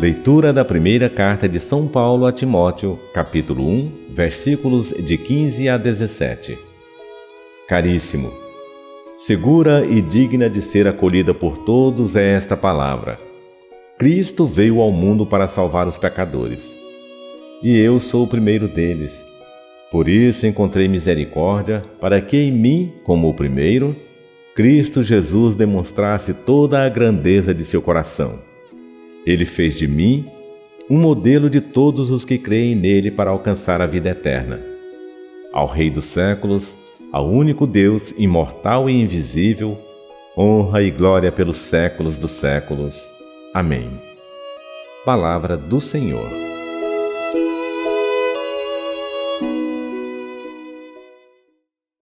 Leitura da primeira carta de São Paulo a Timóteo, capítulo 1, versículos de 15 a 17. Caríssimo, segura e digna de ser acolhida por todos é esta palavra. Cristo veio ao mundo para salvar os pecadores. E eu sou o primeiro deles. Por isso encontrei misericórdia, para que em mim, como o primeiro, Cristo Jesus demonstrasse toda a grandeza de seu coração ele fez de mim um modelo de todos os que creem nele para alcançar a vida eterna. Ao Rei dos séculos, ao único Deus imortal e invisível, honra e glória pelos séculos dos séculos. Amém. Palavra do Senhor.